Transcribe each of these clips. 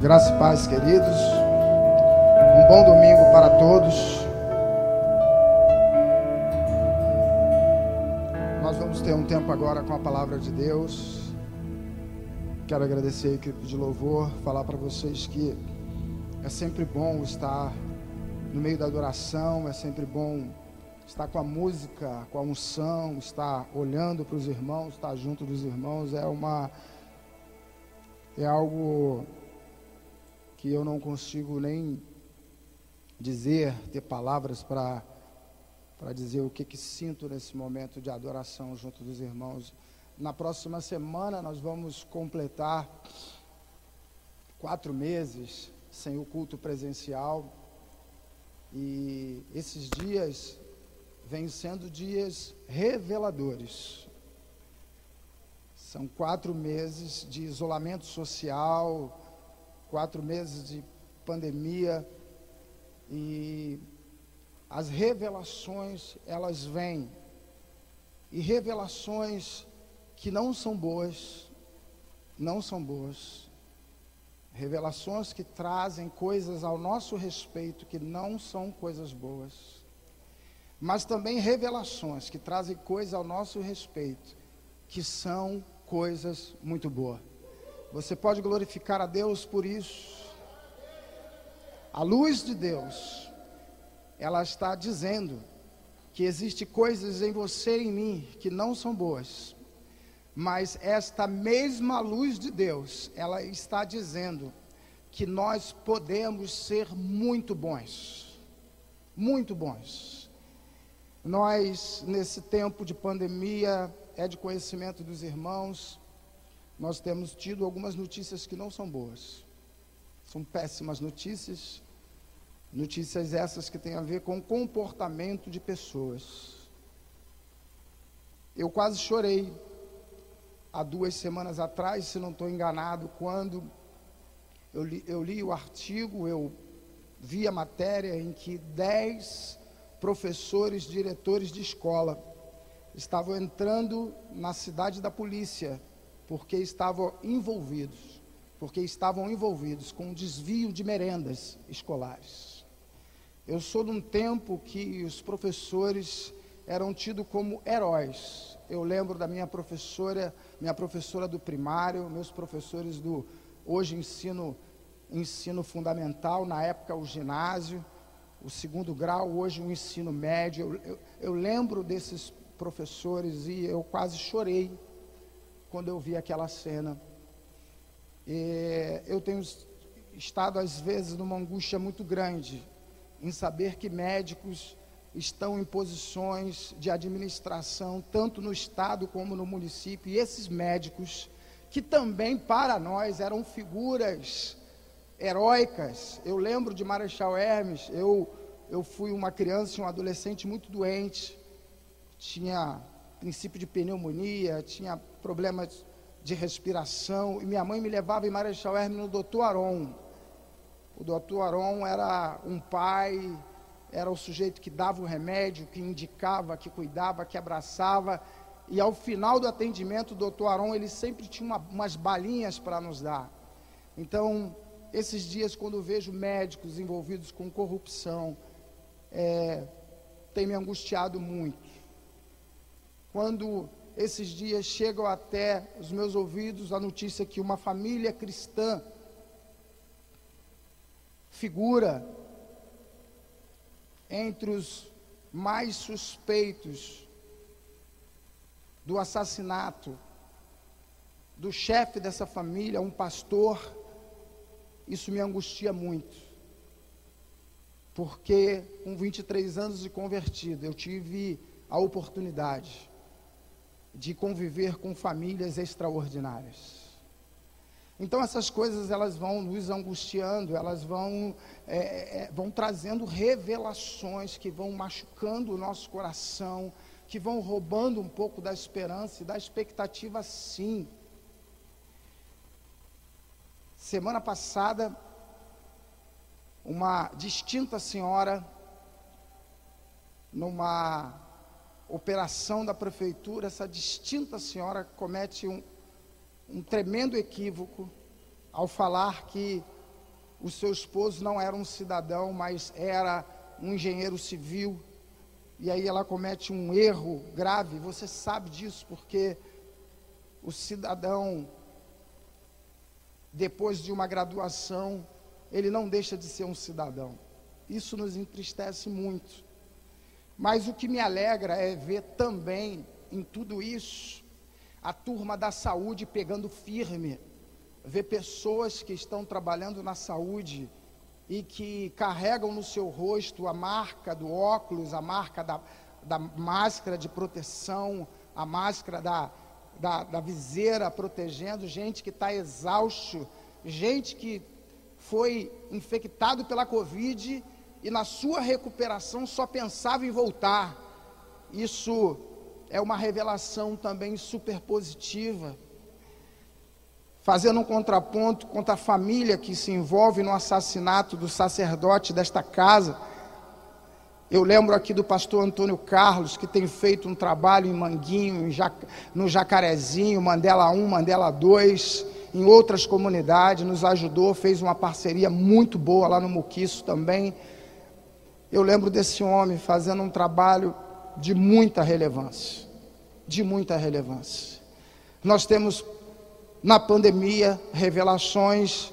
Graça e paz, queridos. Um bom domingo para todos. Nós vamos ter um tempo agora com a palavra de Deus. Quero agradecer a equipe de louvor, falar para vocês que é sempre bom estar no meio da adoração, é sempre bom estar com a música, com a unção, estar olhando para os irmãos, estar junto dos irmãos, é uma é algo que eu não consigo nem dizer, ter palavras para para dizer o que, que sinto nesse momento de adoração junto dos irmãos. Na próxima semana nós vamos completar quatro meses sem o culto presencial e esses dias vêm sendo dias reveladores. São quatro meses de isolamento social, quatro meses de pandemia e as revelações elas vêm e revelações que não são boas, não são boas. Revelações que trazem coisas ao nosso respeito que não são coisas boas. Mas também revelações que trazem coisas ao nosso respeito que são coisas muito boas. Você pode glorificar a Deus por isso. A luz de Deus, ela está dizendo que existe coisas em você e em mim que não são boas. Mas esta mesma luz de Deus, ela está dizendo que nós podemos ser muito bons. Muito bons. Nós, nesse tempo de pandemia, é de conhecimento dos irmãos, nós temos tido algumas notícias que não são boas. São péssimas notícias. Notícias essas que têm a ver com o comportamento de pessoas. Eu quase chorei há duas semanas atrás, se não estou enganado, quando eu li, eu li o artigo, eu vi a matéria em que dez professores, diretores de escola estavam entrando na cidade da polícia porque estavam envolvidos, porque estavam envolvidos com um desvio de merendas escolares. Eu sou de um tempo que os professores eram tidos como heróis. Eu lembro da minha professora, minha professora do primário, meus professores do hoje ensino ensino fundamental, na época o ginásio, o segundo grau, hoje o ensino médio. Eu, eu, eu lembro desses professores e eu quase chorei quando eu vi aquela cena. E eu tenho estado, às vezes, numa angústia muito grande em saber que médicos estão em posições de administração, tanto no estado como no município, e esses médicos, que também para nós eram figuras heróicas. Eu lembro de Marechal Hermes, eu, eu fui uma criança e um adolescente muito doente, tinha princípio de pneumonia, tinha problemas de respiração, e minha mãe me levava em Marechal Hermes no doutor Aron. O doutor Aron era um pai, era o sujeito que dava o remédio, que indicava, que cuidava, que abraçava, e ao final do atendimento, o doutor Aron, ele sempre tinha uma, umas balinhas para nos dar. Então, esses dias, quando vejo médicos envolvidos com corrupção, é, tem me angustiado muito quando esses dias chegam até os meus ouvidos a notícia que uma família cristã figura entre os mais suspeitos do assassinato do chefe dessa família, um pastor, isso me angustia muito. Porque com 23 anos de convertido, eu tive a oportunidade de conviver com famílias extraordinárias. Então essas coisas elas vão nos angustiando, elas vão, é, é, vão trazendo revelações que vão machucando o nosso coração, que vão roubando um pouco da esperança e da expectativa sim. Semana passada, uma distinta senhora, numa operação da prefeitura, essa distinta senhora comete um, um tremendo equívoco ao falar que o seu esposo não era um cidadão, mas era um engenheiro civil. E aí ela comete um erro grave. Você sabe disso porque o cidadão, depois de uma graduação, ele não deixa de ser um cidadão. Isso nos entristece muito. Mas o que me alegra é ver também em tudo isso a turma da saúde pegando firme, ver pessoas que estão trabalhando na saúde e que carregam no seu rosto a marca do óculos, a marca da, da máscara de proteção, a máscara da, da, da viseira protegendo, gente que está exausto, gente que foi infectado pela Covid e na sua recuperação só pensava em voltar. Isso é uma revelação também super positiva, fazendo um contraponto contra a família que se envolve no assassinato do sacerdote desta casa. Eu lembro aqui do pastor Antônio Carlos, que tem feito um trabalho em Manguinho, no Jacarezinho, Mandela 1, Mandela 2, em outras comunidades, nos ajudou, fez uma parceria muito boa lá no Muquiço também. Eu lembro desse homem fazendo um trabalho de muita relevância, de muita relevância. Nós temos na pandemia revelações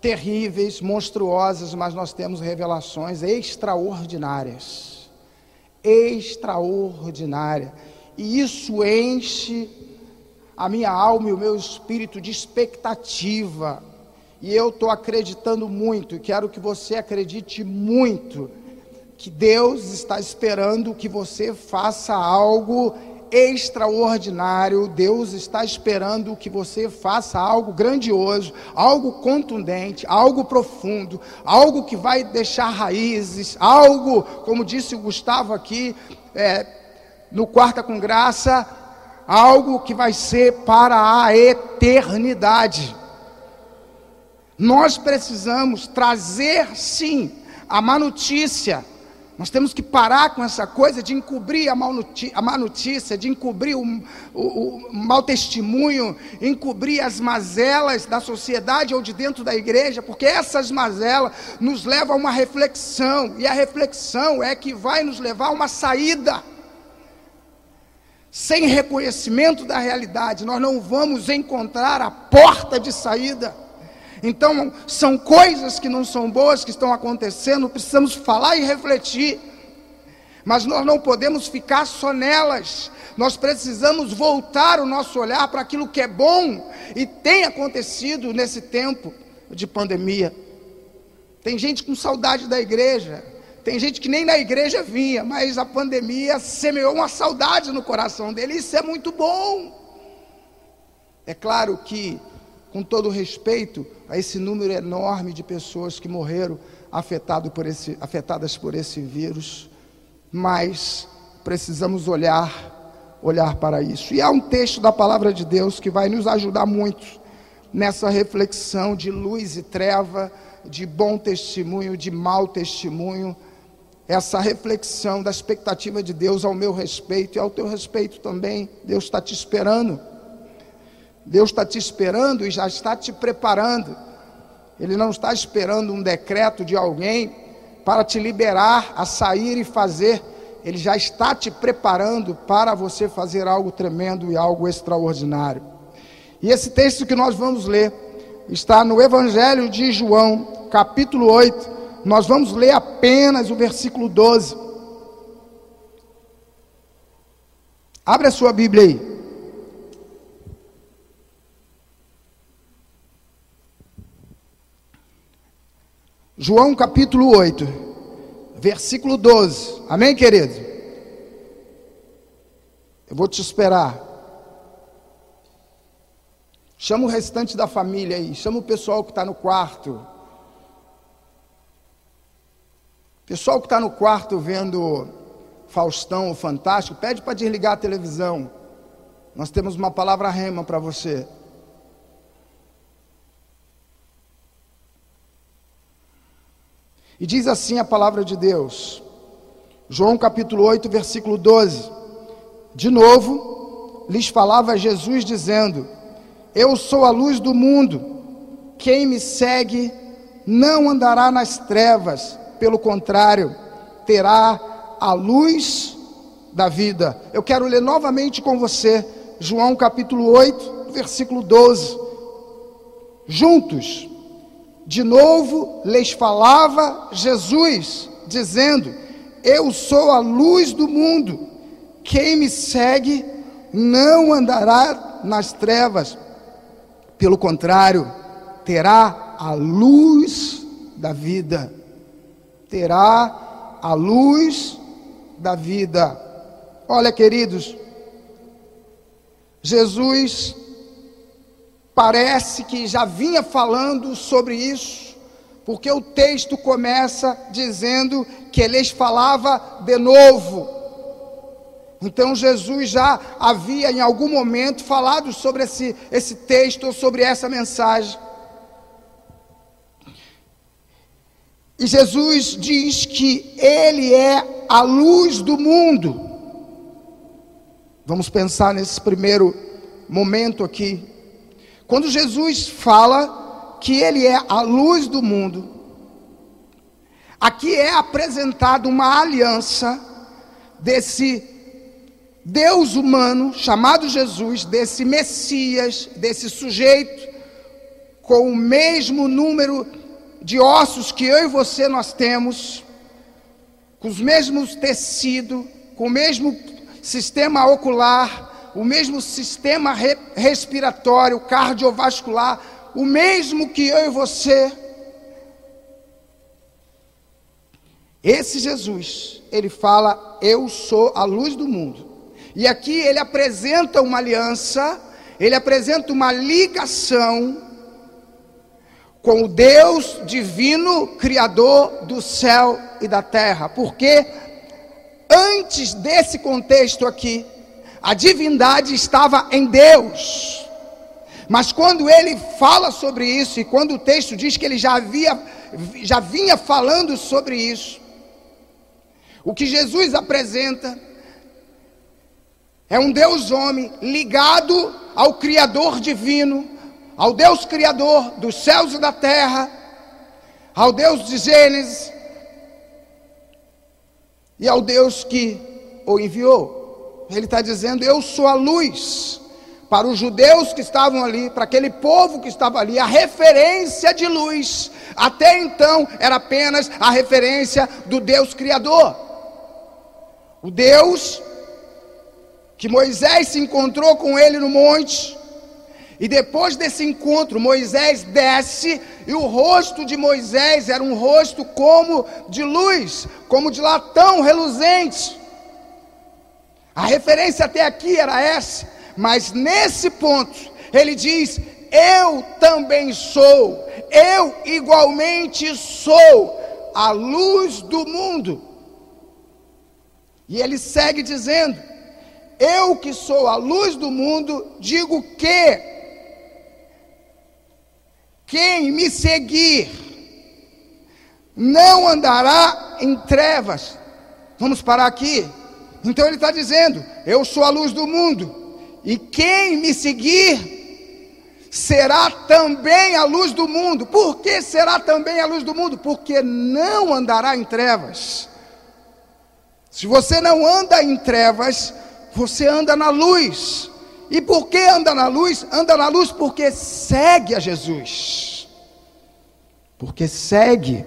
terríveis, monstruosas, mas nós temos revelações extraordinárias. Extraordinária. E isso enche a minha alma e o meu espírito de expectativa. E eu estou acreditando muito, quero que você acredite muito que Deus está esperando que você faça algo extraordinário, Deus está esperando que você faça algo grandioso, algo contundente, algo profundo, algo que vai deixar raízes, algo, como disse o Gustavo aqui, é, no Quarta com Graça, algo que vai ser para a eternidade. Nós precisamos trazer, sim, a má notícia nós temos que parar com essa coisa de encobrir a, notícia, a má notícia, de encobrir o, o, o mau testemunho, encobrir as mazelas da sociedade ou de dentro da igreja, porque essas mazelas nos levam a uma reflexão, e a reflexão é que vai nos levar a uma saída. Sem reconhecimento da realidade, nós não vamos encontrar a porta de saída. Então, são coisas que não são boas que estão acontecendo, precisamos falar e refletir. Mas nós não podemos ficar só nelas. Nós precisamos voltar o nosso olhar para aquilo que é bom e tem acontecido nesse tempo de pandemia. Tem gente com saudade da igreja, tem gente que nem na igreja vinha, mas a pandemia semeou uma saudade no coração dele, isso é muito bom. É claro que com todo respeito a esse número enorme de pessoas que morreram afetado por esse, afetadas por esse vírus, mas precisamos olhar, olhar para isso. E há um texto da palavra de Deus que vai nos ajudar muito nessa reflexão de luz e treva, de bom testemunho, de mau testemunho, essa reflexão da expectativa de Deus ao meu respeito e ao teu respeito também. Deus está te esperando. Deus está te esperando e já está te preparando. Ele não está esperando um decreto de alguém para te liberar a sair e fazer. Ele já está te preparando para você fazer algo tremendo e algo extraordinário. E esse texto que nós vamos ler está no Evangelho de João, capítulo 8. Nós vamos ler apenas o versículo 12. Abre a sua Bíblia aí. João capítulo 8, versículo 12. Amém, querido? Eu vou te esperar. Chama o restante da família aí, chama o pessoal que está no quarto. Pessoal que está no quarto vendo Faustão, o Fantástico, pede para desligar a televisão. Nós temos uma palavra rema para você. E diz assim a palavra de Deus, João capítulo 8, versículo 12. De novo, lhes falava Jesus dizendo: Eu sou a luz do mundo, quem me segue não andará nas trevas, pelo contrário, terá a luz da vida. Eu quero ler novamente com você João capítulo 8, versículo 12. Juntos, de novo lhes falava Jesus, dizendo: Eu sou a luz do mundo. Quem me segue não andará nas trevas, pelo contrário, terá a luz da vida. Terá a luz da vida. Olha, queridos, Jesus parece que já vinha falando sobre isso, porque o texto começa dizendo que ele lhes falava de novo. Então Jesus já havia em algum momento falado sobre esse, esse texto ou sobre essa mensagem. E Jesus diz que Ele é a luz do mundo. Vamos pensar nesse primeiro momento aqui. Quando Jesus fala que Ele é a luz do mundo, aqui é apresentada uma aliança desse Deus humano chamado Jesus, desse Messias, desse sujeito, com o mesmo número de ossos que eu e você nós temos, com os mesmos tecidos, com o mesmo sistema ocular, o mesmo sistema re respiratório, cardiovascular, o mesmo que eu e você. Esse Jesus, ele fala: Eu sou a luz do mundo. E aqui ele apresenta uma aliança, ele apresenta uma ligação com o Deus divino, Criador do céu e da terra, porque Antes desse contexto aqui, a divindade estava em Deus. Mas quando ele fala sobre isso, e quando o texto diz que ele já havia, já vinha falando sobre isso, o que Jesus apresenta é um Deus homem ligado ao Criador divino, ao Deus Criador dos céus e da terra, ao Deus de Gênesis, e ao Deus que o enviou. Ele está dizendo: Eu sou a luz. Para os judeus que estavam ali, para aquele povo que estava ali, a referência de luz, até então, era apenas a referência do Deus Criador. O Deus que Moisés se encontrou com ele no monte, e depois desse encontro, Moisés desce e o rosto de Moisés era um rosto como de luz, como de latão reluzente. A referência até aqui era essa, mas nesse ponto ele diz: Eu também sou, eu igualmente sou a luz do mundo. E ele segue dizendo: Eu que sou a luz do mundo, digo que quem me seguir não andará em trevas. Vamos parar aqui. Então ele está dizendo: Eu sou a luz do mundo, e quem me seguir será também a luz do mundo. Por que será também a luz do mundo? Porque não andará em trevas. Se você não anda em trevas, você anda na luz. E por que anda na luz? Anda na luz porque segue a Jesus. Porque segue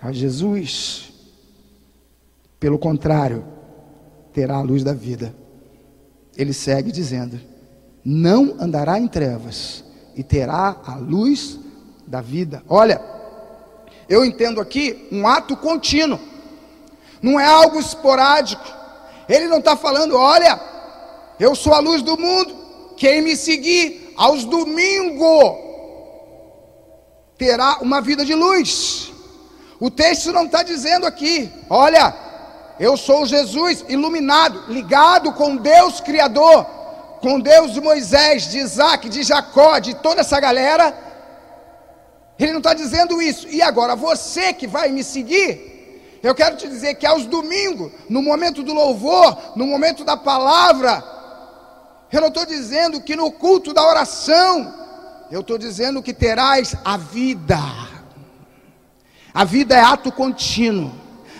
a Jesus. Pelo contrário, terá a luz da vida. Ele segue dizendo: Não andará em trevas e terá a luz da vida. Olha, eu entendo aqui um ato contínuo, não é algo esporádico. Ele não está falando, olha, eu sou a luz do mundo. Quem me seguir aos domingos terá uma vida de luz. O texto não está dizendo aqui, olha, eu sou Jesus iluminado, ligado com Deus Criador, com Deus de Moisés, de Isaac, de Jacó, de toda essa galera. Ele não está dizendo isso. E agora, você que vai me seguir, eu quero te dizer que aos domingos, no momento do louvor, no momento da palavra, eu não estou dizendo que no culto da oração eu estou dizendo que terás a vida. A vida é ato contínuo.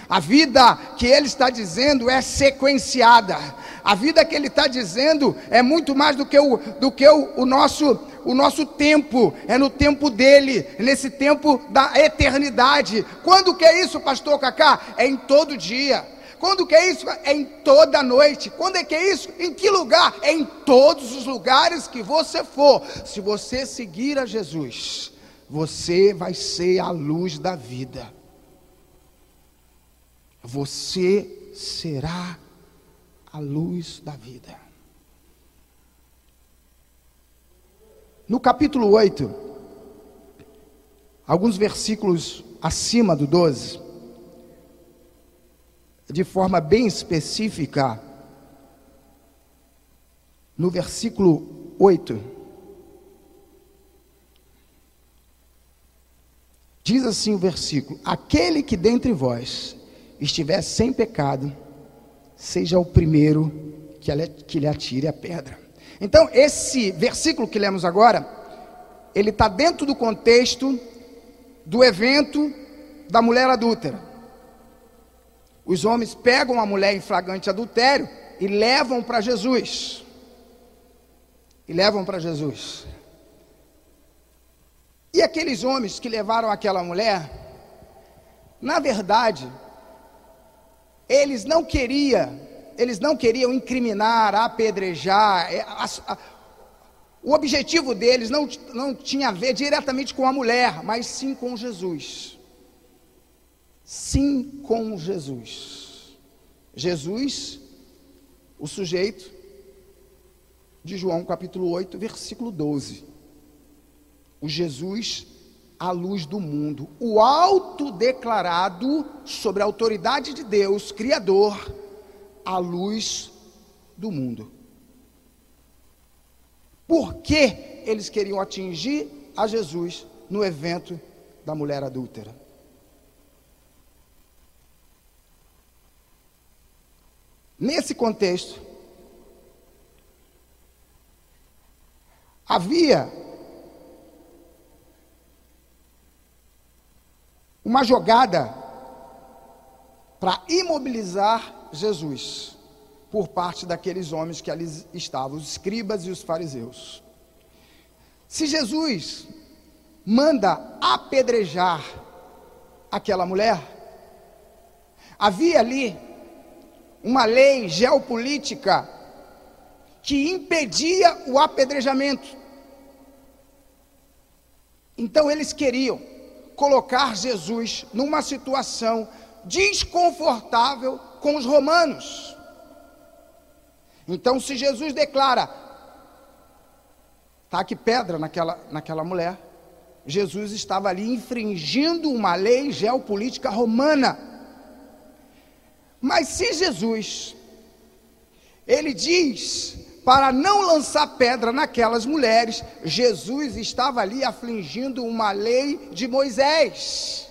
A vida que ele está dizendo é sequenciada. A vida que ele está dizendo é muito mais do que, o, do que o, o, nosso, o nosso tempo, é no tempo dele, nesse tempo da eternidade. Quando que é isso, pastor Cacá? É em todo dia. Quando que é isso? É em toda noite. Quando é que é isso? Em que lugar? É em todos os lugares que você for. Se você seguir a Jesus, você vai ser a luz da vida. Você será a luz da vida. No capítulo 8, alguns versículos acima do 12, de forma bem específica, no versículo 8, diz assim o versículo: Aquele que dentre vós estiver sem pecado, seja o primeiro que, que lhe atire a pedra. Então, esse versículo que lemos agora, ele está dentro do contexto do evento da mulher adúltera. Os homens pegam a mulher em flagrante adultério e levam para Jesus. E levam para Jesus. E aqueles homens que levaram aquela mulher, na verdade, eles não queriam, eles não queriam incriminar, apedrejar. É, a, a, o objetivo deles não, não tinha a ver diretamente com a mulher, mas sim com Jesus. Sim com Jesus. Jesus, o sujeito de João capítulo 8, versículo 12. O Jesus a luz do mundo, o autodeclarado sobre a autoridade de Deus, Criador, a luz do mundo. Por que eles queriam atingir a Jesus no evento da mulher adúltera? Nesse contexto, havia uma jogada para imobilizar Jesus por parte daqueles homens que ali estavam, os escribas e os fariseus. Se Jesus manda apedrejar aquela mulher, havia ali uma lei geopolítica que impedia o apedrejamento. Então eles queriam colocar Jesus numa situação desconfortável com os romanos. Então, se Jesus declara, tá que pedra naquela, naquela mulher, Jesus estava ali infringindo uma lei geopolítica romana. Mas se Jesus, ele diz para não lançar pedra naquelas mulheres, Jesus estava ali afligindo uma lei de Moisés,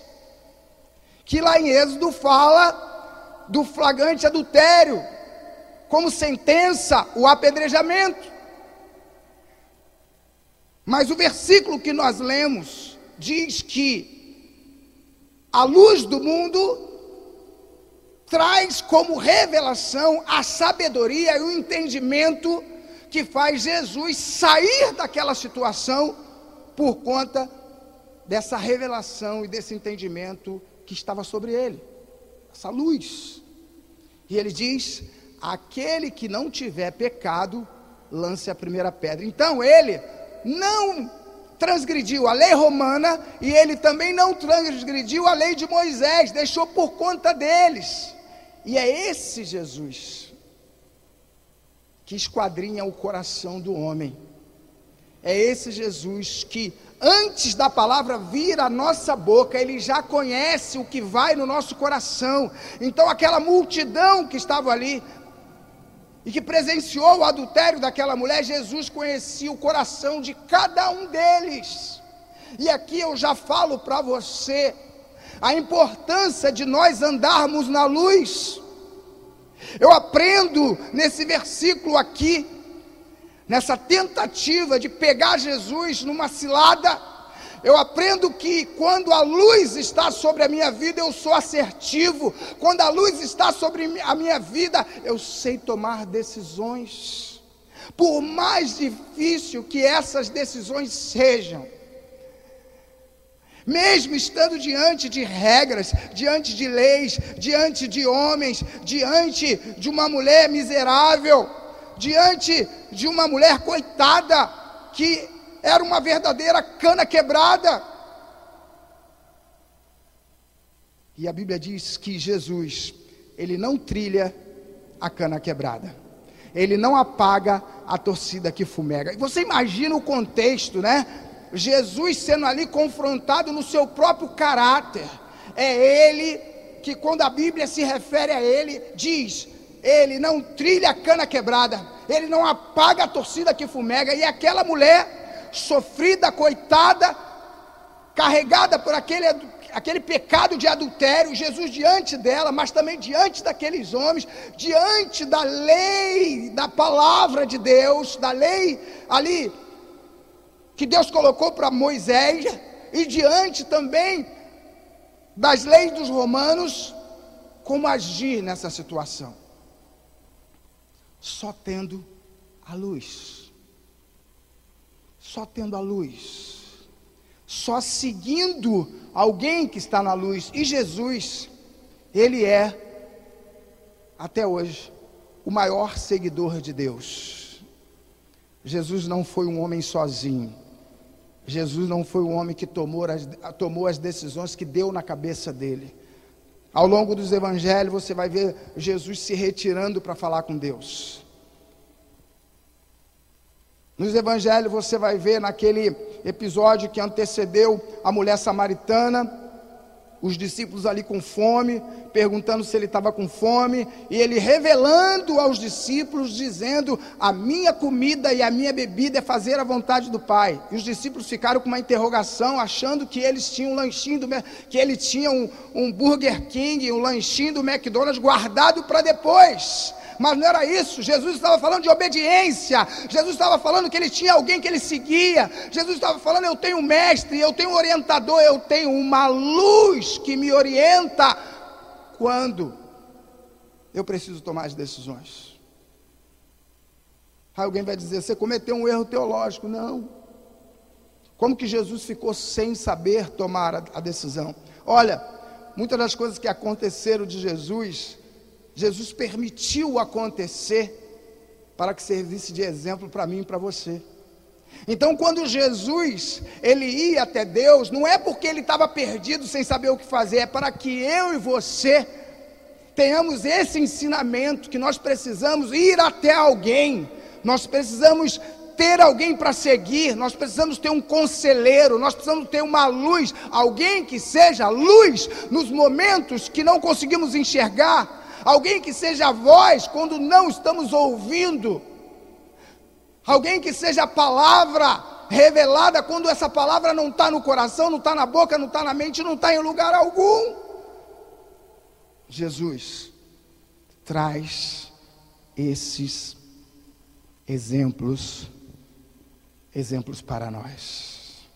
que lá em Êxodo fala do flagrante adultério, como sentença o apedrejamento. Mas o versículo que nós lemos diz que a luz do mundo traz como revelação a sabedoria e o entendimento que faz Jesus sair daquela situação por conta dessa revelação e desse entendimento que estava sobre ele, essa luz. E ele diz: aquele que não tiver pecado, lance a primeira pedra. Então ele não transgrediu a lei romana e ele também não transgrediu a lei de Moisés, deixou por conta deles. E é esse Jesus que esquadrinha o coração do homem. É esse Jesus que, antes da palavra vir à nossa boca, ele já conhece o que vai no nosso coração. Então, aquela multidão que estava ali e que presenciou o adultério daquela mulher, Jesus conhecia o coração de cada um deles. E aqui eu já falo para você a importância de nós andarmos na luz. Eu aprendo nesse versículo aqui nessa tentativa de pegar Jesus numa cilada, eu aprendo que quando a luz está sobre a minha vida, eu sou assertivo. Quando a luz está sobre a minha vida, eu sei tomar decisões. Por mais difícil que essas decisões sejam, mesmo estando diante de regras, diante de leis, diante de homens, diante de uma mulher miserável, diante de uma mulher coitada, que era uma verdadeira cana quebrada. E a Bíblia diz que Jesus, ele não trilha a cana quebrada. Ele não apaga a torcida que fumega. E você imagina o contexto, né? Jesus sendo ali confrontado no seu próprio caráter. É ele que, quando a Bíblia se refere a ele, diz: ele não trilha a cana quebrada, ele não apaga a torcida que fumega, e aquela mulher sofrida, coitada, carregada por aquele, aquele pecado de adultério, Jesus diante dela, mas também diante daqueles homens, diante da lei, da palavra de Deus, da lei ali que Deus colocou para Moisés e diante também das leis dos romanos, como agir nessa situação. Só tendo a luz. Só tendo a luz. Só seguindo alguém que está na luz. E Jesus, ele é, até hoje, o maior seguidor de Deus. Jesus não foi um homem sozinho. Jesus não foi o homem que tomou as, tomou as decisões que deu na cabeça dele. Ao longo dos evangelhos, você vai ver Jesus se retirando para falar com Deus. Nos evangelhos, você vai ver naquele episódio que antecedeu a mulher samaritana, os discípulos ali com fome, perguntando se ele estava com fome, e ele revelando aos discípulos, dizendo: A minha comida e a minha bebida é fazer a vontade do Pai. E os discípulos ficaram com uma interrogação, achando que eles tinham um lanchinho, do, que ele tinha um, um Burger King, um lanchinho do McDonald's guardado para depois mas não era isso. Jesus estava falando de obediência. Jesus estava falando que ele tinha alguém que ele seguia. Jesus estava falando: eu tenho um mestre, eu tenho um orientador, eu tenho uma luz que me orienta quando eu preciso tomar as decisões. Aí alguém vai dizer: você cometeu um erro teológico. Não. Como que Jesus ficou sem saber tomar a, a decisão? Olha, muitas das coisas que aconteceram de Jesus Jesus permitiu acontecer para que servisse de exemplo para mim e para você. Então, quando Jesus ele ia até Deus, não é porque ele estava perdido sem saber o que fazer, é para que eu e você tenhamos esse ensinamento que nós precisamos ir até alguém, nós precisamos ter alguém para seguir, nós precisamos ter um conselheiro, nós precisamos ter uma luz, alguém que seja luz nos momentos que não conseguimos enxergar, alguém que seja voz quando não estamos ouvindo, alguém que seja palavra revelada quando essa palavra não está no coração, não está na boca, não está na mente, não está em lugar algum. Jesus traz esses exemplos, exemplos para nós.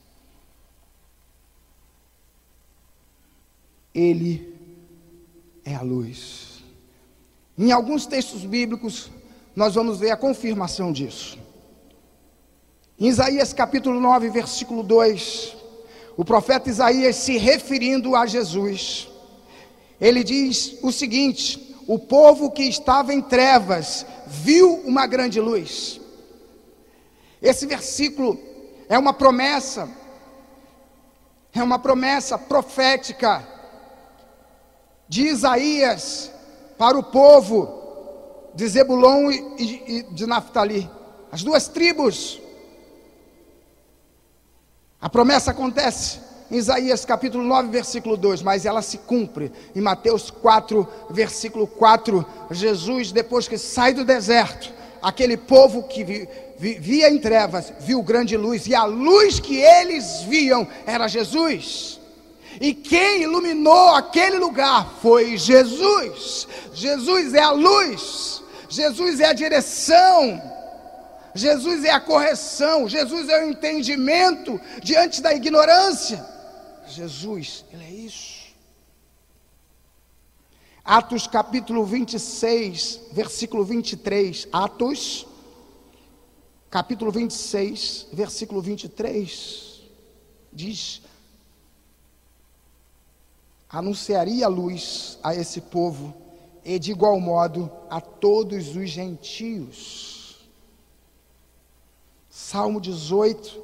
Ele é a luz. Em alguns textos bíblicos, nós vamos ver a confirmação disso. Em Isaías capítulo 9, versículo 2, o profeta Isaías se referindo a Jesus, ele diz o seguinte: O povo que estava em trevas viu uma grande luz. Esse versículo é uma promessa, é uma promessa profética de Isaías para o povo de Zebulon e, e de Naftali, as duas tribos. A promessa acontece em Isaías capítulo 9, versículo 2, mas ela se cumpre em Mateus 4, versículo 4. Jesus, depois que sai do deserto, aquele povo que vivia em trevas, viu grande luz, e a luz que eles viam era Jesus. E quem iluminou aquele lugar foi Jesus. Jesus é a luz, Jesus é a direção. Jesus é a correção, Jesus é o entendimento diante da ignorância. Jesus, Ele é isso. Atos capítulo 26, versículo 23. Atos, capítulo 26, versículo 23. Diz: Anunciaria a luz a esse povo, e de igual modo a todos os gentios. Salmo 18,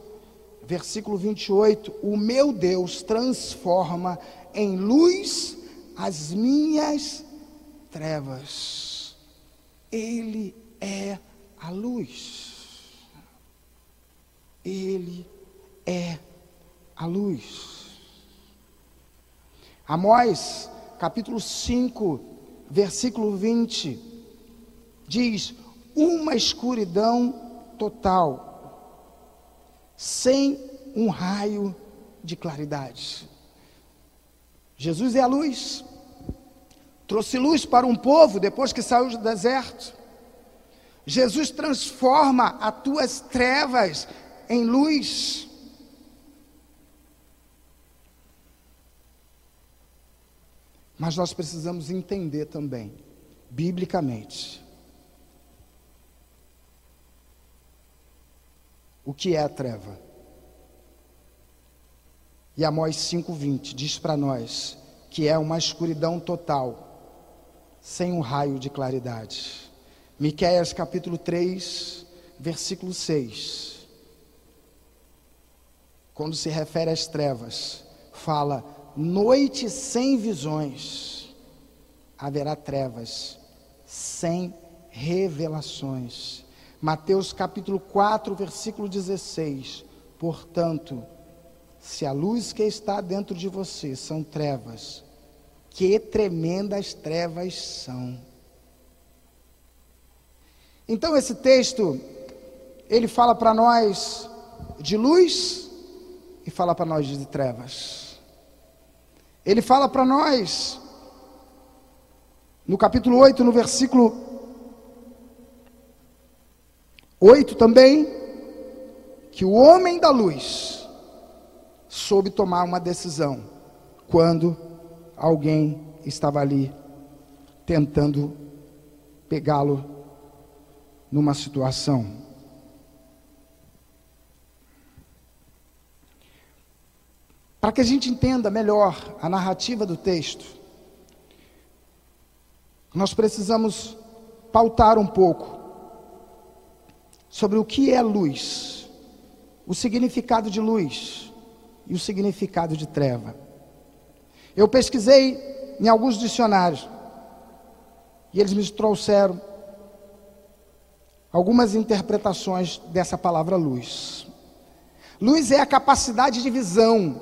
versículo 28. O meu Deus transforma em luz as minhas trevas. Ele é a luz. Ele é a luz. Amós, capítulo 5, versículo 20, diz: Uma escuridão total sem um raio de claridade. Jesus é a luz, trouxe luz para um povo depois que saiu do deserto. Jesus transforma as tuas trevas em luz. Mas nós precisamos entender também, biblicamente, o que é a treva. E Amós 5,20 diz para nós que é uma escuridão total, sem um raio de claridade. Miqueias capítulo 3, versículo 6. Quando se refere às trevas, fala: noite sem visões, haverá trevas, sem revelações. Mateus capítulo 4, versículo 16. Portanto, se a luz que está dentro de você são trevas, que tremendas trevas são. Então esse texto, ele fala para nós de luz e fala para nós de trevas. Ele fala para nós, no capítulo 8, no versículo 8 também, que o homem da luz soube tomar uma decisão quando alguém estava ali tentando pegá-lo numa situação. Para que a gente entenda melhor a narrativa do texto, nós precisamos pautar um pouco sobre o que é luz, o significado de luz e o significado de treva. Eu pesquisei em alguns dicionários e eles me trouxeram algumas interpretações dessa palavra luz. Luz é a capacidade de visão.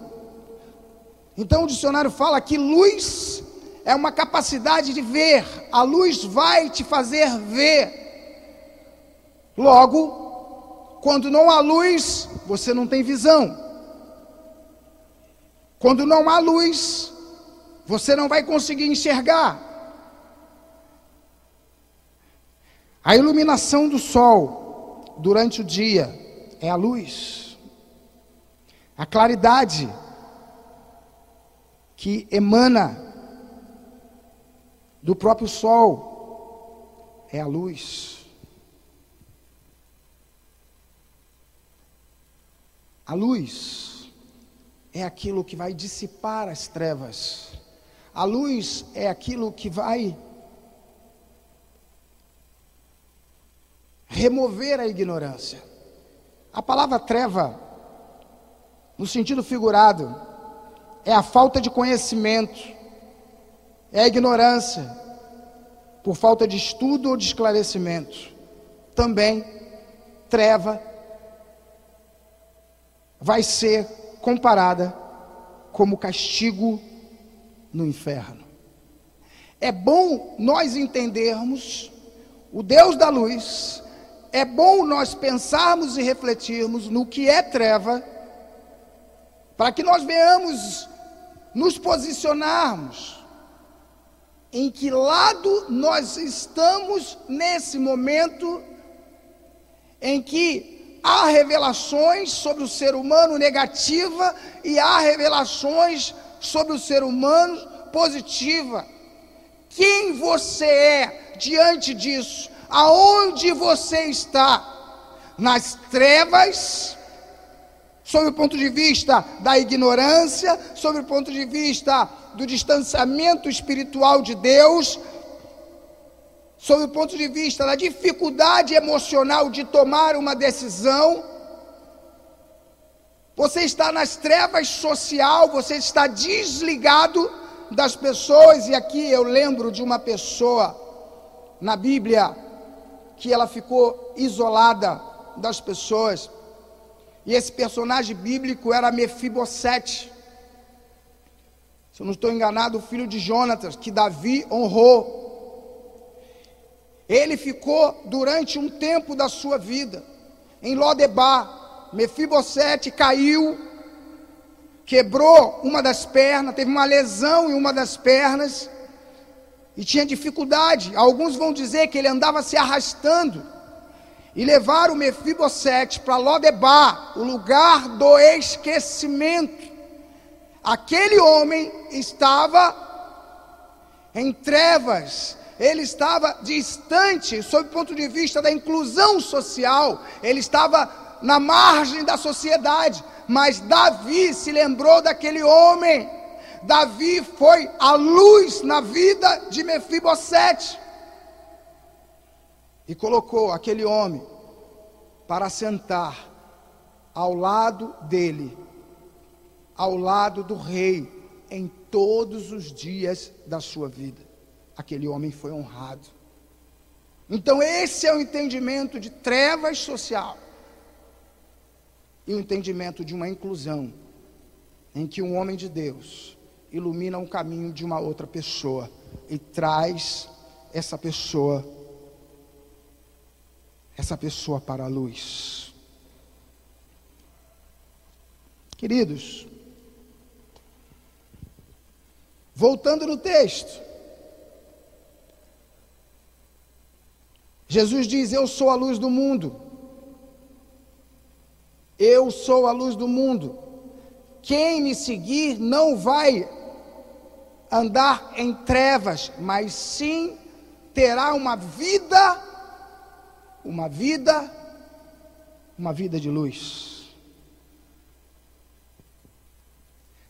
Então o dicionário fala que luz é uma capacidade de ver. A luz vai te fazer ver. Logo, quando não há luz, você não tem visão. Quando não há luz, você não vai conseguir enxergar. A iluminação do sol durante o dia é a luz. A claridade que emana do próprio sol é a luz. A luz é aquilo que vai dissipar as trevas. A luz é aquilo que vai remover a ignorância. A palavra treva, no sentido figurado, é a falta de conhecimento, é a ignorância, por falta de estudo ou de esclarecimento. Também, treva vai ser comparada como castigo no inferno. É bom nós entendermos o Deus da luz, é bom nós pensarmos e refletirmos no que é treva, para que nós venhamos nos posicionarmos em que lado nós estamos nesse momento em que há revelações sobre o ser humano negativa e há revelações sobre o ser humano positiva. Quem você é diante disso? Aonde você está? Nas trevas, sob o ponto de vista da ignorância, sob o ponto de vista do distanciamento espiritual de Deus, sob o ponto de vista da dificuldade emocional de tomar uma decisão. Você está nas trevas social, você está desligado das pessoas, e aqui eu lembro de uma pessoa na Bíblia que ela ficou isolada das pessoas. E esse personagem bíblico era Mefibosete. Se eu não estou enganado, o filho de Jonatas, que Davi honrou. Ele ficou durante um tempo da sua vida em Lodebar. Mefibosete caiu, quebrou uma das pernas, teve uma lesão em uma das pernas e tinha dificuldade. Alguns vão dizer que ele andava se arrastando e levaram Mefibosete para Lodebar, o lugar do esquecimento. Aquele homem estava em trevas, ele estava distante, sob o ponto de vista da inclusão social, ele estava na margem da sociedade, mas Davi se lembrou daquele homem. Davi foi a luz na vida de Mefibosete e colocou aquele homem para sentar ao lado dele, ao lado do rei, em todos os dias da sua vida aquele homem foi honrado. Então, esse é o entendimento de trevas social e o entendimento de uma inclusão, em que um homem de Deus ilumina o caminho de uma outra pessoa e traz essa pessoa, essa pessoa para a luz. Queridos, voltando no texto, Jesus diz: Eu sou a luz do mundo. Eu sou a luz do mundo. Quem me seguir não vai andar em trevas, mas sim terá uma vida, uma vida, uma vida de luz.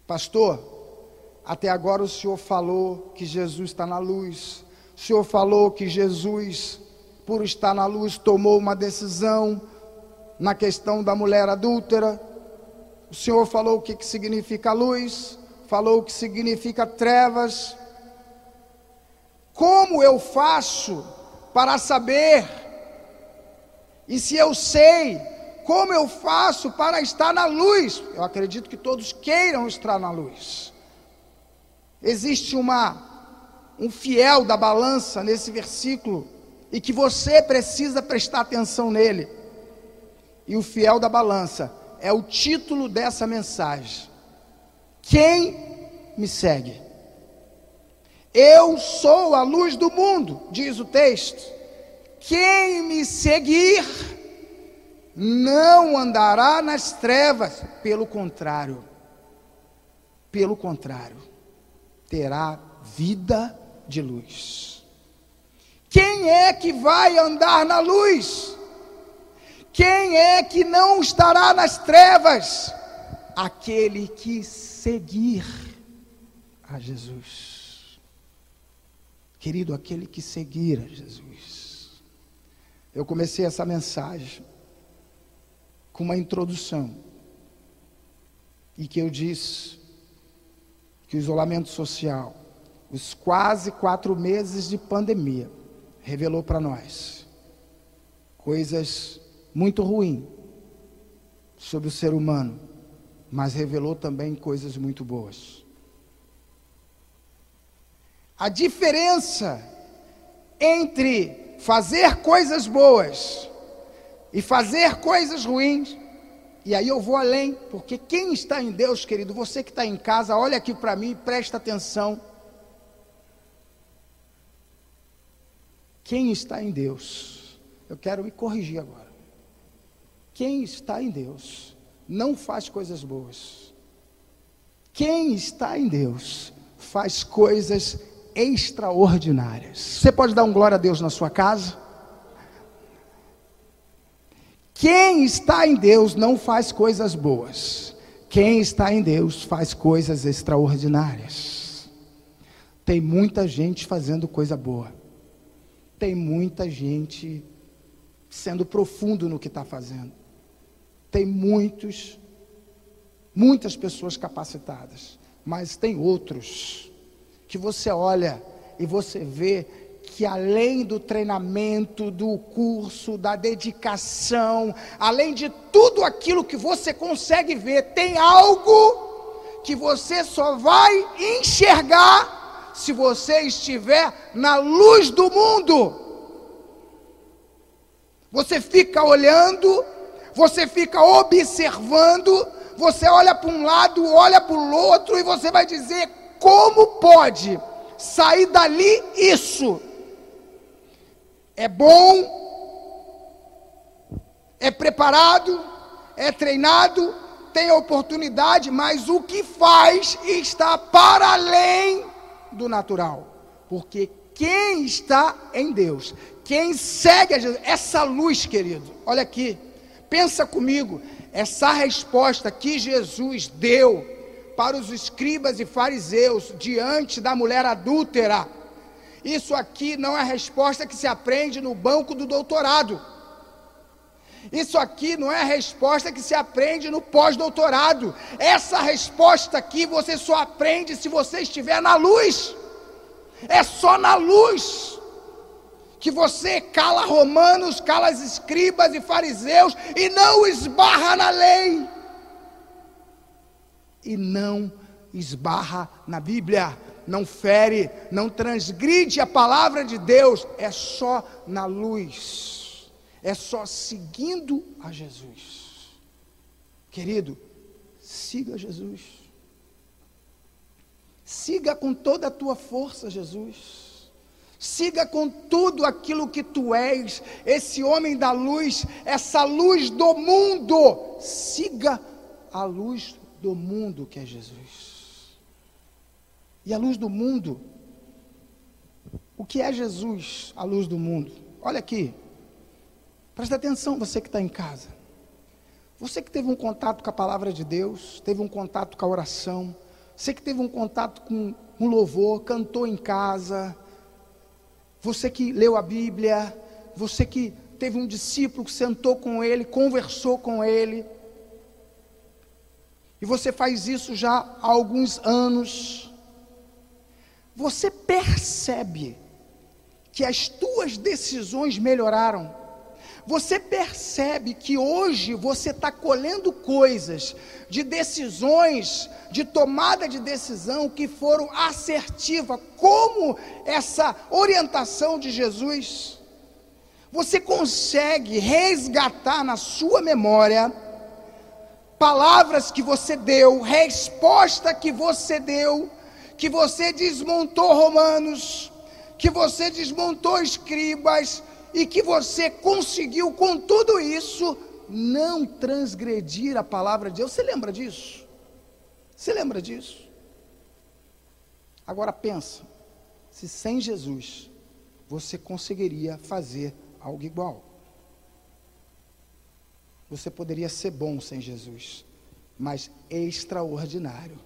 Pastor, até agora o senhor falou que Jesus está na luz, o senhor falou que Jesus por estar na luz, tomou uma decisão na questão da mulher adúltera. O Senhor falou o que, que significa luz, falou o que significa trevas. Como eu faço para saber? E se eu sei, como eu faço para estar na luz? Eu acredito que todos queiram estar na luz. Existe uma um fiel da balança nesse versículo e que você precisa prestar atenção nele. E o fiel da balança é o título dessa mensagem. Quem me segue? Eu sou a luz do mundo, diz o texto. Quem me seguir não andará nas trevas, pelo contrário. Pelo contrário, terá vida de luz. Quem é que vai andar na luz? Quem é que não estará nas trevas? Aquele que seguir a Jesus. Querido, aquele que seguir a Jesus. Eu comecei essa mensagem com uma introdução e que eu disse que o isolamento social, os quase quatro meses de pandemia, revelou para nós coisas muito ruins sobre o ser humano, mas revelou também coisas muito boas. A diferença entre fazer coisas boas e fazer coisas ruins, e aí eu vou além, porque quem está em Deus, querido, você que está em casa, olha aqui para mim e presta atenção. Quem está em Deus? Eu quero me corrigir agora. Quem está em Deus não faz coisas boas. Quem está em Deus faz coisas extraordinárias. Você pode dar um glória a Deus na sua casa? Quem está em Deus não faz coisas boas. Quem está em Deus faz coisas extraordinárias. Tem muita gente fazendo coisa boa. Tem muita gente sendo profundo no que está fazendo. Tem muitos, muitas pessoas capacitadas. Mas tem outros que você olha e você vê que além do treinamento, do curso, da dedicação, além de tudo aquilo que você consegue ver, tem algo que você só vai enxergar se você estiver na luz do mundo. Você fica olhando, você fica observando, você olha para um lado, olha para o outro e você vai dizer: como pode sair dali isso? é bom, é preparado, é treinado, tem oportunidade, mas o que faz está para além do natural. Porque quem está em Deus, quem segue a Jesus, essa luz, querido, olha aqui, pensa comigo, essa resposta que Jesus deu para os escribas e fariseus diante da mulher adúltera, isso aqui não é resposta que se aprende no banco do doutorado. Isso aqui não é resposta que se aprende no pós-doutorado. Essa resposta aqui você só aprende se você estiver na luz. É só na luz que você cala romanos, cala as escribas e fariseus e não esbarra na lei. E não esbarra na Bíblia não fere, não transgride a palavra de Deus, é só na luz, é só seguindo a Jesus. Querido, siga Jesus. Siga com toda a tua força, Jesus. Siga com tudo aquilo que tu és, esse homem da luz, essa luz do mundo. Siga a luz do mundo que é Jesus e a luz do mundo. O que é Jesus, a luz do mundo? Olha aqui, presta atenção, você que está em casa. Você que teve um contato com a palavra de Deus, teve um contato com a oração, você que teve um contato com um louvor, cantou em casa, você que leu a Bíblia, você que teve um discípulo que sentou com ele, conversou com ele, você faz isso já há alguns anos, você percebe que as tuas decisões melhoraram. Você percebe que hoje você está colhendo coisas de decisões, de tomada de decisão que foram assertivas, como essa orientação de Jesus. Você consegue resgatar na sua memória palavras que você deu, resposta que você deu, que você desmontou Romanos, que você desmontou escribas e que você conseguiu com tudo isso não transgredir a palavra de Deus. Você lembra disso? Você lembra disso? Agora pensa, se sem Jesus você conseguiria fazer algo igual. Você poderia ser bom sem Jesus, mas extraordinário.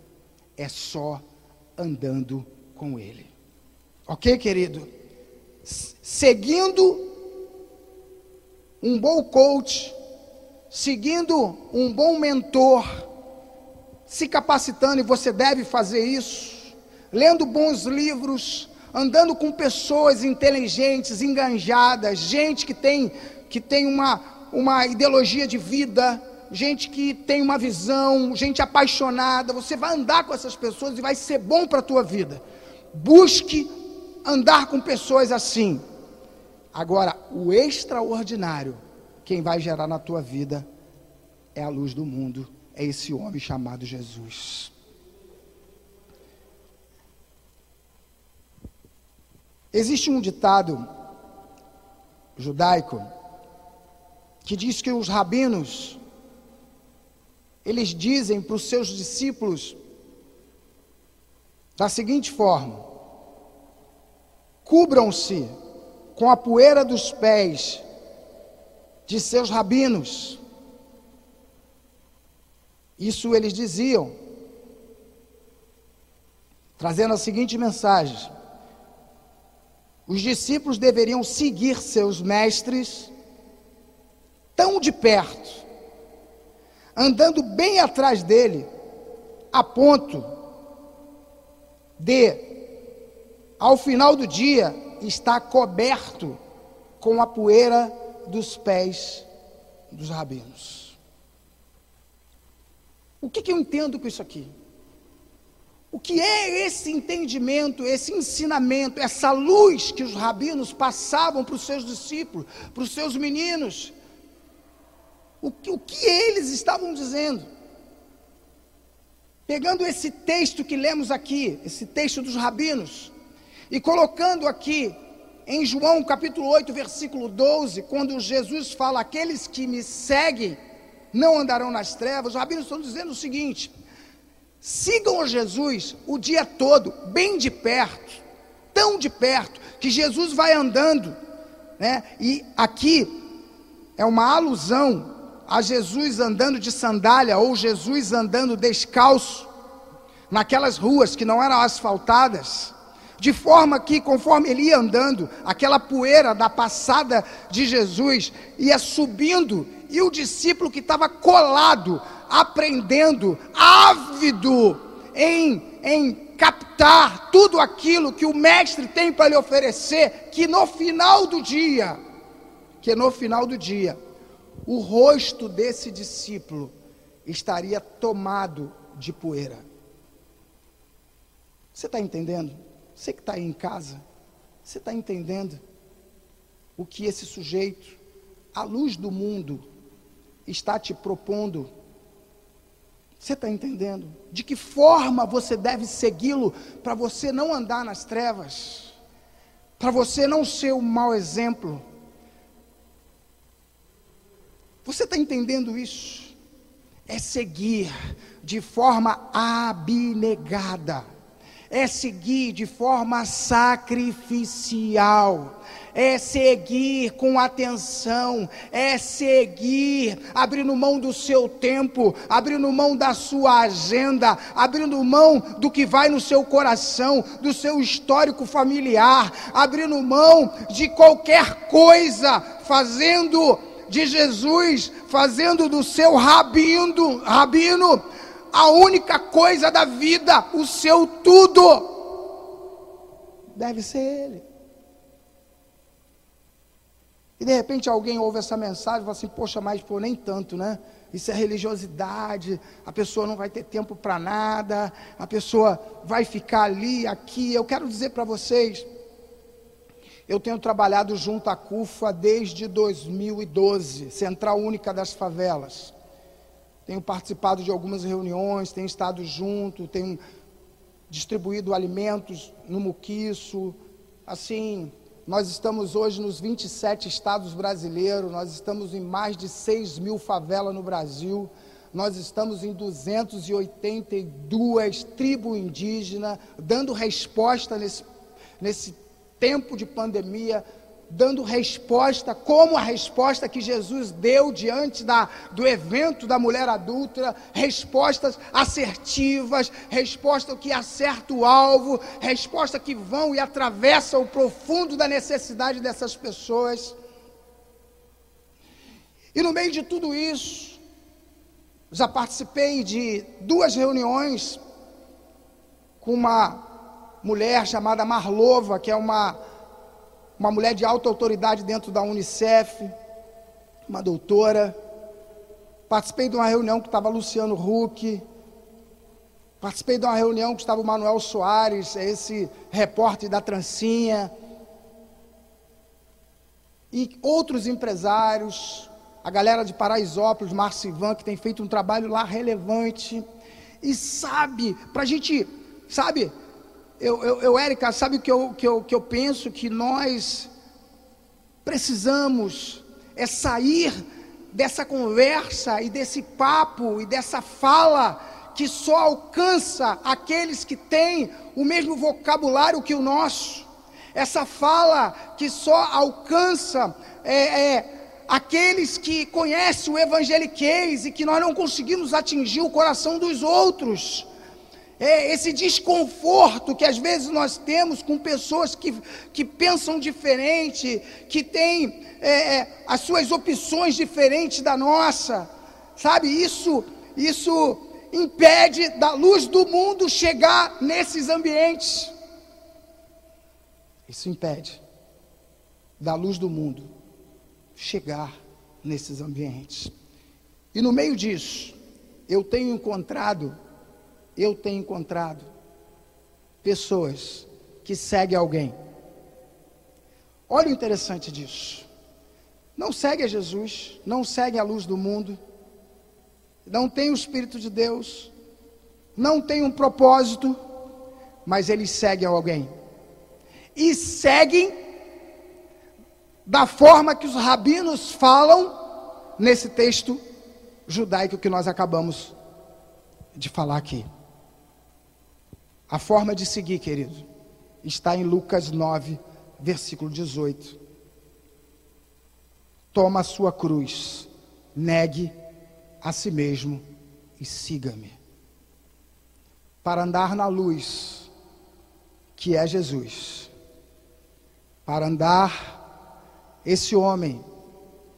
É só andando com Ele. Ok, querido? Seguindo um bom coach, seguindo um bom mentor, se capacitando, e você deve fazer isso, lendo bons livros, andando com pessoas inteligentes, enganjadas, gente que tem, que tem uma, uma ideologia de vida, gente que tem uma visão, gente apaixonada. Você vai andar com essas pessoas e vai ser bom para a tua vida. Busque andar com pessoas assim. Agora, o extraordinário, quem vai gerar na tua vida é a luz do mundo, é esse homem chamado Jesus. Existe um ditado judaico que diz que os rabinos eles dizem para os seus discípulos da seguinte forma: cubram-se com a poeira dos pés de seus rabinos. Isso eles diziam, trazendo a seguinte mensagem: os discípulos deveriam seguir seus mestres tão de perto, andando bem atrás dele, a ponto de, ao final do dia, estar coberto com a poeira dos pés dos rabinos. O que, que eu entendo com isso aqui? O que é esse entendimento, esse ensinamento, essa luz que os rabinos passavam para os seus discípulos, para os seus meninos? O que, o que eles estavam dizendo? Pegando esse texto que lemos aqui, esse texto dos rabinos, e colocando aqui em João capítulo 8, versículo 12, quando Jesus fala: Aqueles que me seguem não andarão nas trevas, os rabinos estão dizendo o seguinte: sigam Jesus o dia todo, bem de perto, tão de perto, que Jesus vai andando, né? E aqui é uma alusão a Jesus andando de sandália ou Jesus andando descalço naquelas ruas que não eram asfaltadas de forma que, conforme ele ia andando, aquela poeira da passada de Jesus ia subindo, e o discípulo que estava colado, aprendendo, ávido em, em captar tudo aquilo que o Mestre tem para lhe oferecer, que no final do dia, que no final do dia, o rosto desse discípulo estaria tomado de poeira. Você está entendendo? Você que está aí em casa, você está entendendo o que esse sujeito, à luz do mundo, está te propondo? Você está entendendo? De que forma você deve segui-lo para você não andar nas trevas, para você não ser um mau exemplo? Você está entendendo isso? É seguir de forma abnegada. É seguir de forma sacrificial, é seguir com atenção, é seguir abrindo mão do seu tempo, abrindo mão da sua agenda, abrindo mão do que vai no seu coração, do seu histórico familiar, abrindo mão de qualquer coisa, fazendo de Jesus, fazendo do seu rabino, rabino a única coisa da vida, o seu tudo, deve ser Ele. E de repente alguém ouve essa mensagem e fala assim: Poxa, mas pô, nem tanto, né? Isso é religiosidade, a pessoa não vai ter tempo para nada, a pessoa vai ficar ali, aqui. Eu quero dizer para vocês, eu tenho trabalhado junto à CUFA desde 2012, Central Única das Favelas tenho participado de algumas reuniões, tenho estado junto, tenho distribuído alimentos no Muquiço. Assim, nós estamos hoje nos 27 estados brasileiros, nós estamos em mais de 6 mil favelas no Brasil, nós estamos em 282 tribos indígenas, dando resposta nesse, nesse tempo de pandemia dando resposta, como a resposta que Jesus deu diante da, do evento da mulher adulta, respostas assertivas, resposta que acerta o alvo, resposta que vão e atravessam o profundo da necessidade dessas pessoas. E no meio de tudo isso, já participei de duas reuniões com uma mulher chamada Marlova, que é uma uma mulher de alta autoridade dentro da Unicef, uma doutora. Participei de uma reunião que estava Luciano Huck. Participei de uma reunião que estava o Manuel Soares, esse repórter da trancinha. E outros empresários, a galera de Paraisópolis, Marcivan, que tem feito um trabalho lá relevante. E sabe, para a gente, sabe, eu, eu, eu Érica, sabe o que eu, que, eu, que eu penso? Que nós precisamos é sair dessa conversa e desse papo e dessa fala que só alcança aqueles que têm o mesmo vocabulário que o nosso. Essa fala que só alcança é, é, aqueles que conhecem o evangeliquez e que nós não conseguimos atingir o coração dos outros. É esse desconforto que às vezes nós temos com pessoas que, que pensam diferente, que têm é, é, as suas opções diferentes da nossa, sabe? Isso, isso impede da luz do mundo chegar nesses ambientes. Isso impede da luz do mundo chegar nesses ambientes. E no meio disso, eu tenho encontrado eu tenho encontrado pessoas que seguem alguém. Olha o interessante disso. Não segue a Jesus, não segue a luz do mundo, não tem o Espírito de Deus, não tem um propósito, mas eles seguem alguém. E seguem da forma que os rabinos falam nesse texto judaico que nós acabamos de falar aqui. A forma de seguir, querido, está em Lucas 9, versículo 18. Toma a sua cruz, negue a si mesmo e siga-me. Para andar na luz, que é Jesus. Para andar esse homem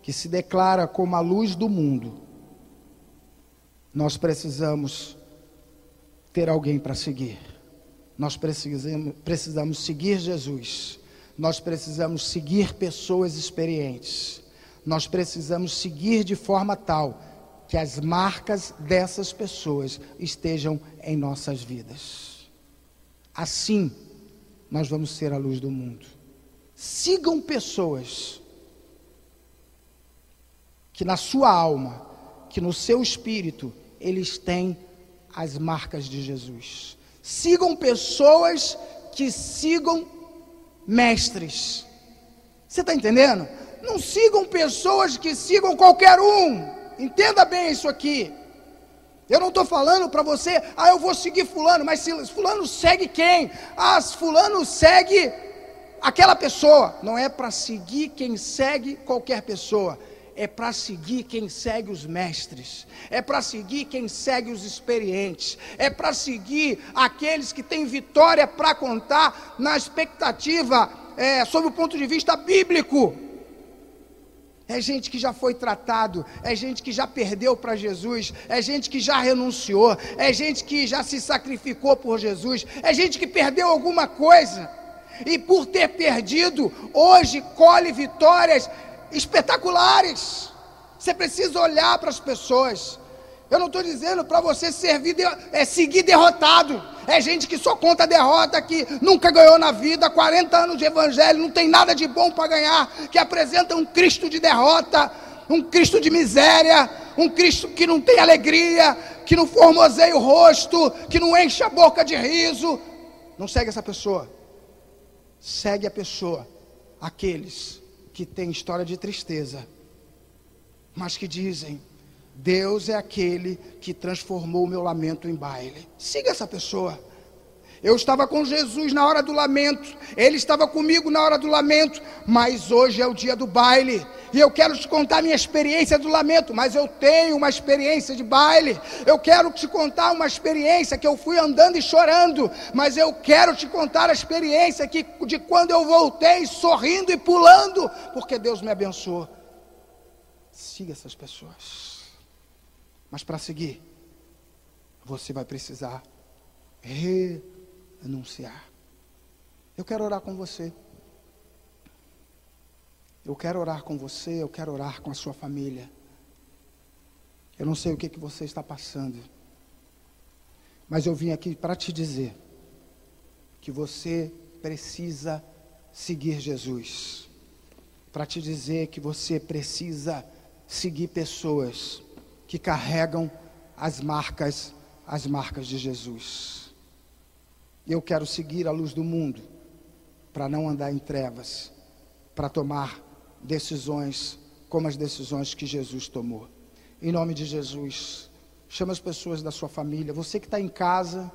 que se declara como a luz do mundo, nós precisamos ter alguém para seguir. Nós precisamos, precisamos seguir Jesus. Nós precisamos seguir pessoas experientes. Nós precisamos seguir de forma tal que as marcas dessas pessoas estejam em nossas vidas. Assim, nós vamos ser a luz do mundo. Sigam pessoas que na sua alma, que no seu espírito, eles têm as marcas de Jesus. Sigam pessoas que sigam mestres. Você está entendendo? Não sigam pessoas que sigam qualquer um. Entenda bem isso aqui. Eu não estou falando para você, ah, eu vou seguir Fulano, mas se Fulano segue quem? Ah, Fulano segue aquela pessoa. Não é para seguir quem segue qualquer pessoa é para seguir quem segue os mestres, é para seguir quem segue os experientes, é para seguir aqueles que têm vitória para contar na expectativa, é, sob o ponto de vista bíblico. É gente que já foi tratado, é gente que já perdeu para Jesus, é gente que já renunciou, é gente que já se sacrificou por Jesus, é gente que perdeu alguma coisa. E por ter perdido, hoje colhe vitórias espetaculares. Você precisa olhar para as pessoas. Eu não estou dizendo para você servir, é seguir derrotado. É gente que só conta derrota, que nunca ganhou na vida, 40 anos de evangelho, não tem nada de bom para ganhar, que apresenta um Cristo de derrota, um Cristo de miséria, um Cristo que não tem alegria, que não formoseia o rosto, que não enche a boca de riso. Não segue essa pessoa. Segue a pessoa, aqueles que têm história de tristeza, mas que dizem: Deus é aquele que transformou o meu lamento em baile. Siga essa pessoa. Eu estava com Jesus na hora do lamento, Ele estava comigo na hora do lamento, mas hoje é o dia do baile, e eu quero te contar minha experiência do lamento, mas eu tenho uma experiência de baile, eu quero te contar uma experiência que eu fui andando e chorando, mas eu quero te contar a experiência que, de quando eu voltei sorrindo e pulando, porque Deus me abençoou. Siga essas pessoas, mas para seguir, você vai precisar re anunciar. Eu quero orar com você. Eu quero orar com você, eu quero orar com a sua família. Eu não sei o que, que você está passando, mas eu vim aqui para te dizer que você precisa seguir Jesus, para te dizer que você precisa seguir pessoas que carregam as marcas, as marcas de Jesus. Eu quero seguir a luz do mundo para não andar em trevas, para tomar decisões como as decisões que Jesus tomou. Em nome de Jesus, chama as pessoas da sua família, você que está em casa,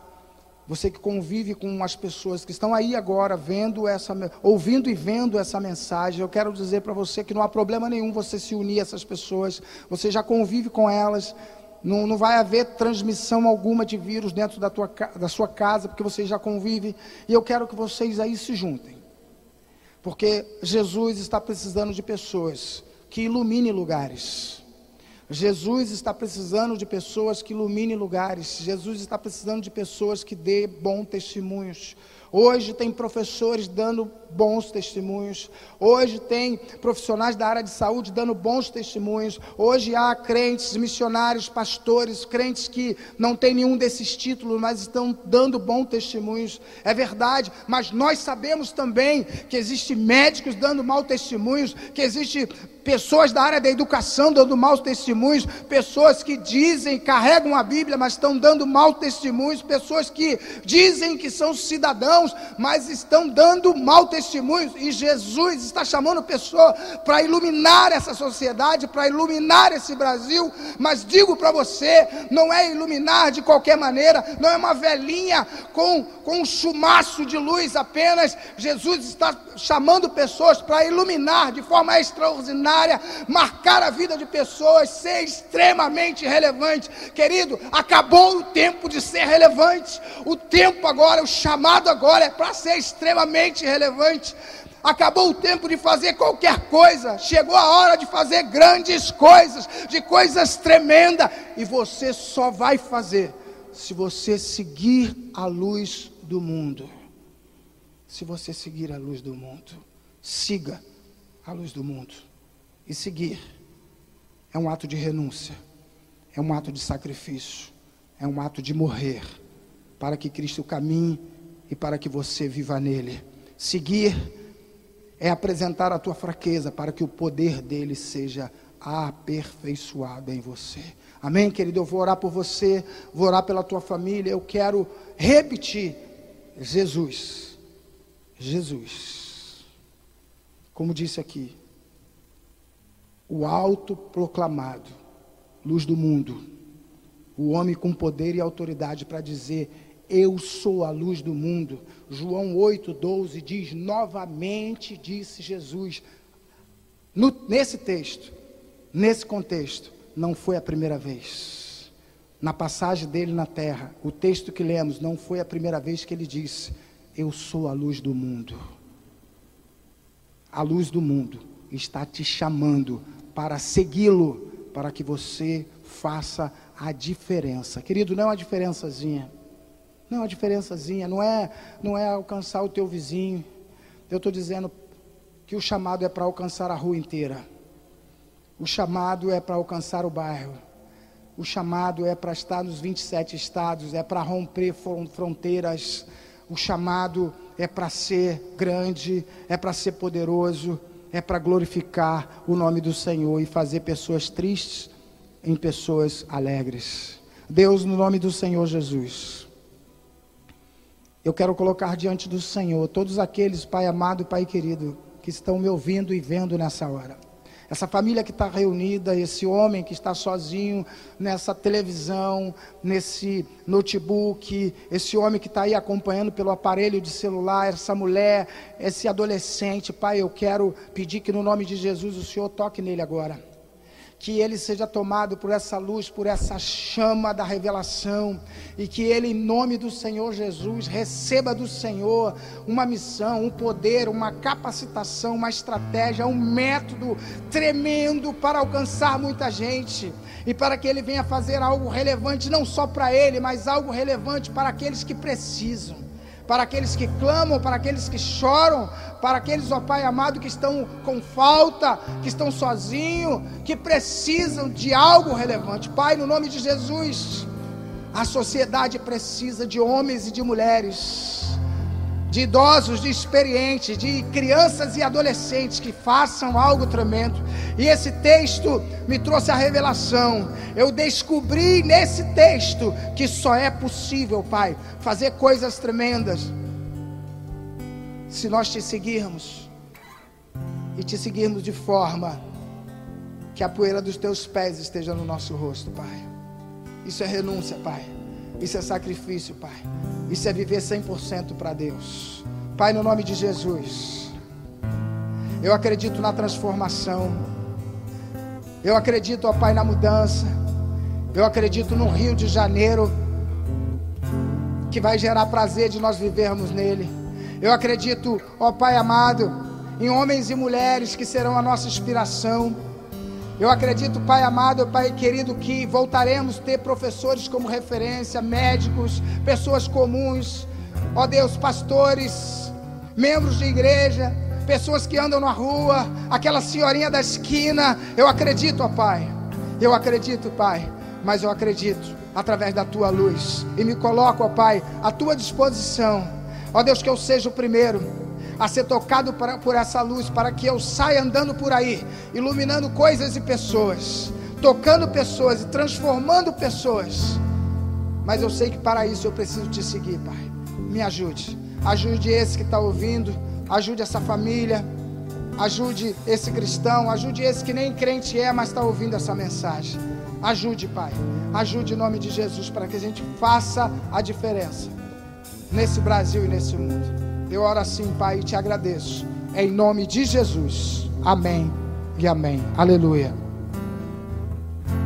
você que convive com as pessoas que estão aí agora vendo essa, ouvindo e vendo essa mensagem, eu quero dizer para você que não há problema nenhum você se unir a essas pessoas, você já convive com elas, não, não vai haver transmissão alguma de vírus dentro da, tua, da sua casa, porque você já convive, e eu quero que vocês aí se juntem, porque Jesus está precisando de pessoas que iluminem lugares. Jesus está precisando de pessoas que iluminem lugares. Jesus está precisando de pessoas que dê bons testemunhos. Hoje tem professores dando bons testemunhos. Hoje tem profissionais da área de saúde dando bons testemunhos. Hoje há crentes, missionários, pastores, crentes que não têm nenhum desses títulos, mas estão dando bons testemunhos. É verdade, mas nós sabemos também que existe médicos dando maus testemunhos, que existe pessoas da área da educação dando maus testemunhos, pessoas que dizem, carregam a Bíblia, mas estão dando maus testemunhos, pessoas que dizem que são cidadãos, mas estão dando mau testemunhos, e Jesus está chamando pessoas para iluminar essa sociedade, para iluminar esse Brasil, mas digo para você, não é iluminar de qualquer maneira, não é uma velhinha com, com um chumaço de luz apenas, Jesus está chamando pessoas para iluminar de forma extraordinária marcar a vida de pessoas, ser extremamente relevante. Querido, acabou o tempo de ser relevante. O tempo agora, o chamado agora é para ser extremamente relevante. Acabou o tempo de fazer qualquer coisa, chegou a hora de fazer grandes coisas, de coisas tremendas, e você só vai fazer se você seguir a luz do mundo. Se você seguir a luz do mundo, siga a luz do mundo e seguir é um ato de renúncia, é um ato de sacrifício, é um ato de morrer para que Cristo caminhe e para que você viva nele. Seguir é apresentar a tua fraqueza para que o poder dele seja aperfeiçoado em você. Amém, querido? Eu vou orar por você, vou orar pela tua família. Eu quero repetir: Jesus, Jesus, como disse aqui, o autoproclamado, luz do mundo, o homem com poder e autoridade para dizer: Eu sou a luz do mundo. João 8,12 diz: Novamente disse Jesus. No, nesse texto, nesse contexto, não foi a primeira vez. Na passagem dele na terra, o texto que lemos, não foi a primeira vez que ele disse: Eu sou a luz do mundo. A luz do mundo está te chamando para segui-lo, para que você faça a diferença. Querido, não é uma diferençazinha. Não uma diferençazinha, não é, não é alcançar o teu vizinho. Eu estou dizendo que o chamado é para alcançar a rua inteira. O chamado é para alcançar o bairro. O chamado é para estar nos 27 estados, é para romper fronteiras. O chamado é para ser grande, é para ser poderoso é para glorificar o nome do Senhor e fazer pessoas tristes em pessoas alegres. Deus, no nome do Senhor Jesus, eu quero colocar diante do Senhor todos aqueles, Pai amado e Pai querido, que estão me ouvindo e vendo nessa hora. Essa família que está reunida, esse homem que está sozinho nessa televisão, nesse notebook, esse homem que está aí acompanhando pelo aparelho de celular, essa mulher, esse adolescente, Pai, eu quero pedir que no nome de Jesus o Senhor toque nele agora que ele seja tomado por essa luz, por essa chama da revelação, e que ele, em nome do Senhor Jesus, receba do Senhor uma missão, um poder, uma capacitação, uma estratégia, um método tremendo para alcançar muita gente, e para que ele venha fazer algo relevante, não só para ele, mas algo relevante para aqueles que precisam para aqueles que clamam, para aqueles que choram, para aqueles, ó Pai amado, que estão com falta, que estão sozinhos, que precisam de algo relevante. Pai, no nome de Jesus, a sociedade precisa de homens e de mulheres de idosos, de experientes, de crianças e adolescentes que façam algo tremendo. E esse texto me trouxe a revelação. Eu descobri nesse texto que só é possível, Pai, fazer coisas tremendas se nós te seguirmos e te seguirmos de forma Que a poeira dos teus pés esteja no nosso rosto, Pai. Isso é renúncia, Pai. Isso é sacrifício, Pai. Isso é viver 100% para Deus. Pai, no nome de Jesus. Eu acredito na transformação. Eu acredito, ó Pai, na mudança. Eu acredito no Rio de Janeiro que vai gerar prazer de nós vivermos nele. Eu acredito, ó Pai amado, em homens e mulheres que serão a nossa inspiração. Eu acredito, Pai amado, Pai querido, que voltaremos a ter professores como referência, médicos, pessoas comuns, ó Deus, pastores, membros de igreja, pessoas que andam na rua, aquela senhorinha da esquina. Eu acredito, ó Pai, eu acredito, Pai, mas eu acredito através da tua luz e me coloco, ó Pai, à tua disposição. Ó Deus, que eu seja o primeiro a ser tocado por essa luz, para que eu saia andando por aí, iluminando coisas e pessoas, tocando pessoas e transformando pessoas. Mas eu sei que para isso eu preciso te seguir, Pai. Me ajude. Ajude esse que está ouvindo, ajude essa família, ajude esse cristão, ajude esse que nem crente é, mas está ouvindo essa mensagem. Ajude, Pai. Ajude em nome de Jesus para que a gente faça a diferença nesse Brasil e nesse mundo. Eu oro assim, Pai, e te agradeço. Em nome de Jesus. Amém e amém. Aleluia.